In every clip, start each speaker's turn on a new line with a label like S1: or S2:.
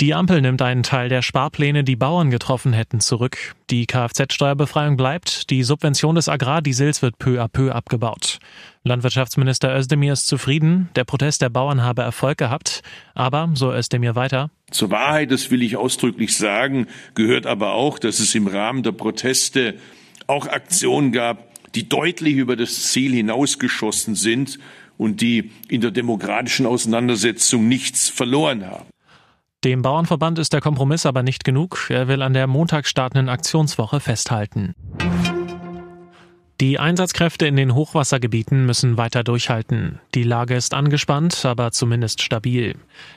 S1: Die Ampel nimmt einen Teil der Sparpläne, die Bauern getroffen hätten, zurück. Die Kfz-Steuerbefreiung bleibt. Die Subvention des Agrardiesels wird peu à peu abgebaut. Landwirtschaftsminister Özdemir ist zufrieden. Der Protest der Bauern habe Erfolg gehabt. Aber, so Özdemir weiter,
S2: zur Wahrheit, das will ich ausdrücklich sagen, gehört aber auch, dass es im Rahmen der Proteste auch Aktionen gab, die deutlich über das Ziel hinausgeschossen sind und die in der demokratischen Auseinandersetzung nichts verloren haben.
S1: Dem Bauernverband ist der Kompromiss aber nicht genug. Er will an der Montag startenden Aktionswoche festhalten. Die Einsatzkräfte in den Hochwassergebieten müssen weiter durchhalten. Die Lage ist angespannt, aber zumindest stabil.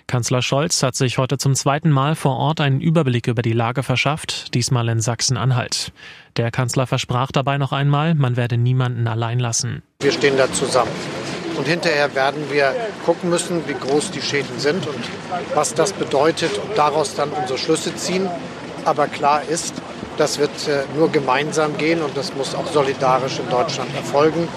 S1: Kanzler Scholz hat sich heute zum zweiten Mal vor Ort einen Überblick über die Lage verschafft, diesmal in Sachsen-Anhalt. Der Kanzler versprach dabei noch einmal, man werde niemanden allein lassen.
S3: Wir stehen da zusammen. Und hinterher werden wir gucken müssen, wie groß die Schäden sind und was das bedeutet und daraus dann unsere Schlüsse ziehen. Aber klar ist, das wird äh, nur gemeinsam gehen und das muss auch solidarisch in Deutschland erfolgen.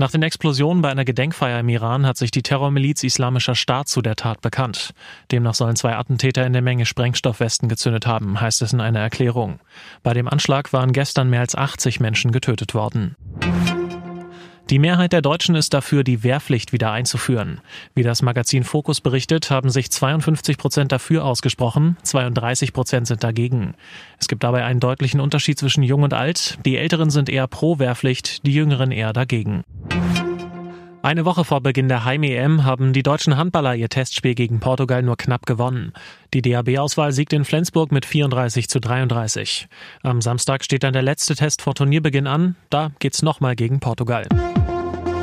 S1: Nach den Explosionen bei einer Gedenkfeier im Iran hat sich die Terrormiliz Islamischer Staat zu der Tat bekannt. Demnach sollen zwei Attentäter in der Menge Sprengstoffwesten gezündet haben, heißt es in einer Erklärung. Bei dem Anschlag waren gestern mehr als 80 Menschen getötet worden. Die Mehrheit der Deutschen ist dafür, die Wehrpflicht wieder einzuführen. Wie das Magazin Focus berichtet, haben sich 52 Prozent dafür ausgesprochen, 32 Prozent sind dagegen. Es gibt dabei einen deutlichen Unterschied zwischen Jung und Alt. Die Älteren sind eher pro Wehrpflicht, die Jüngeren eher dagegen. Eine Woche vor Beginn der Heim-EM haben die deutschen Handballer ihr Testspiel gegen Portugal nur knapp gewonnen. Die DAB-Auswahl siegt in Flensburg mit 34 zu 33. Am Samstag steht dann der letzte Test vor Turnierbeginn an. Da geht's nochmal gegen Portugal.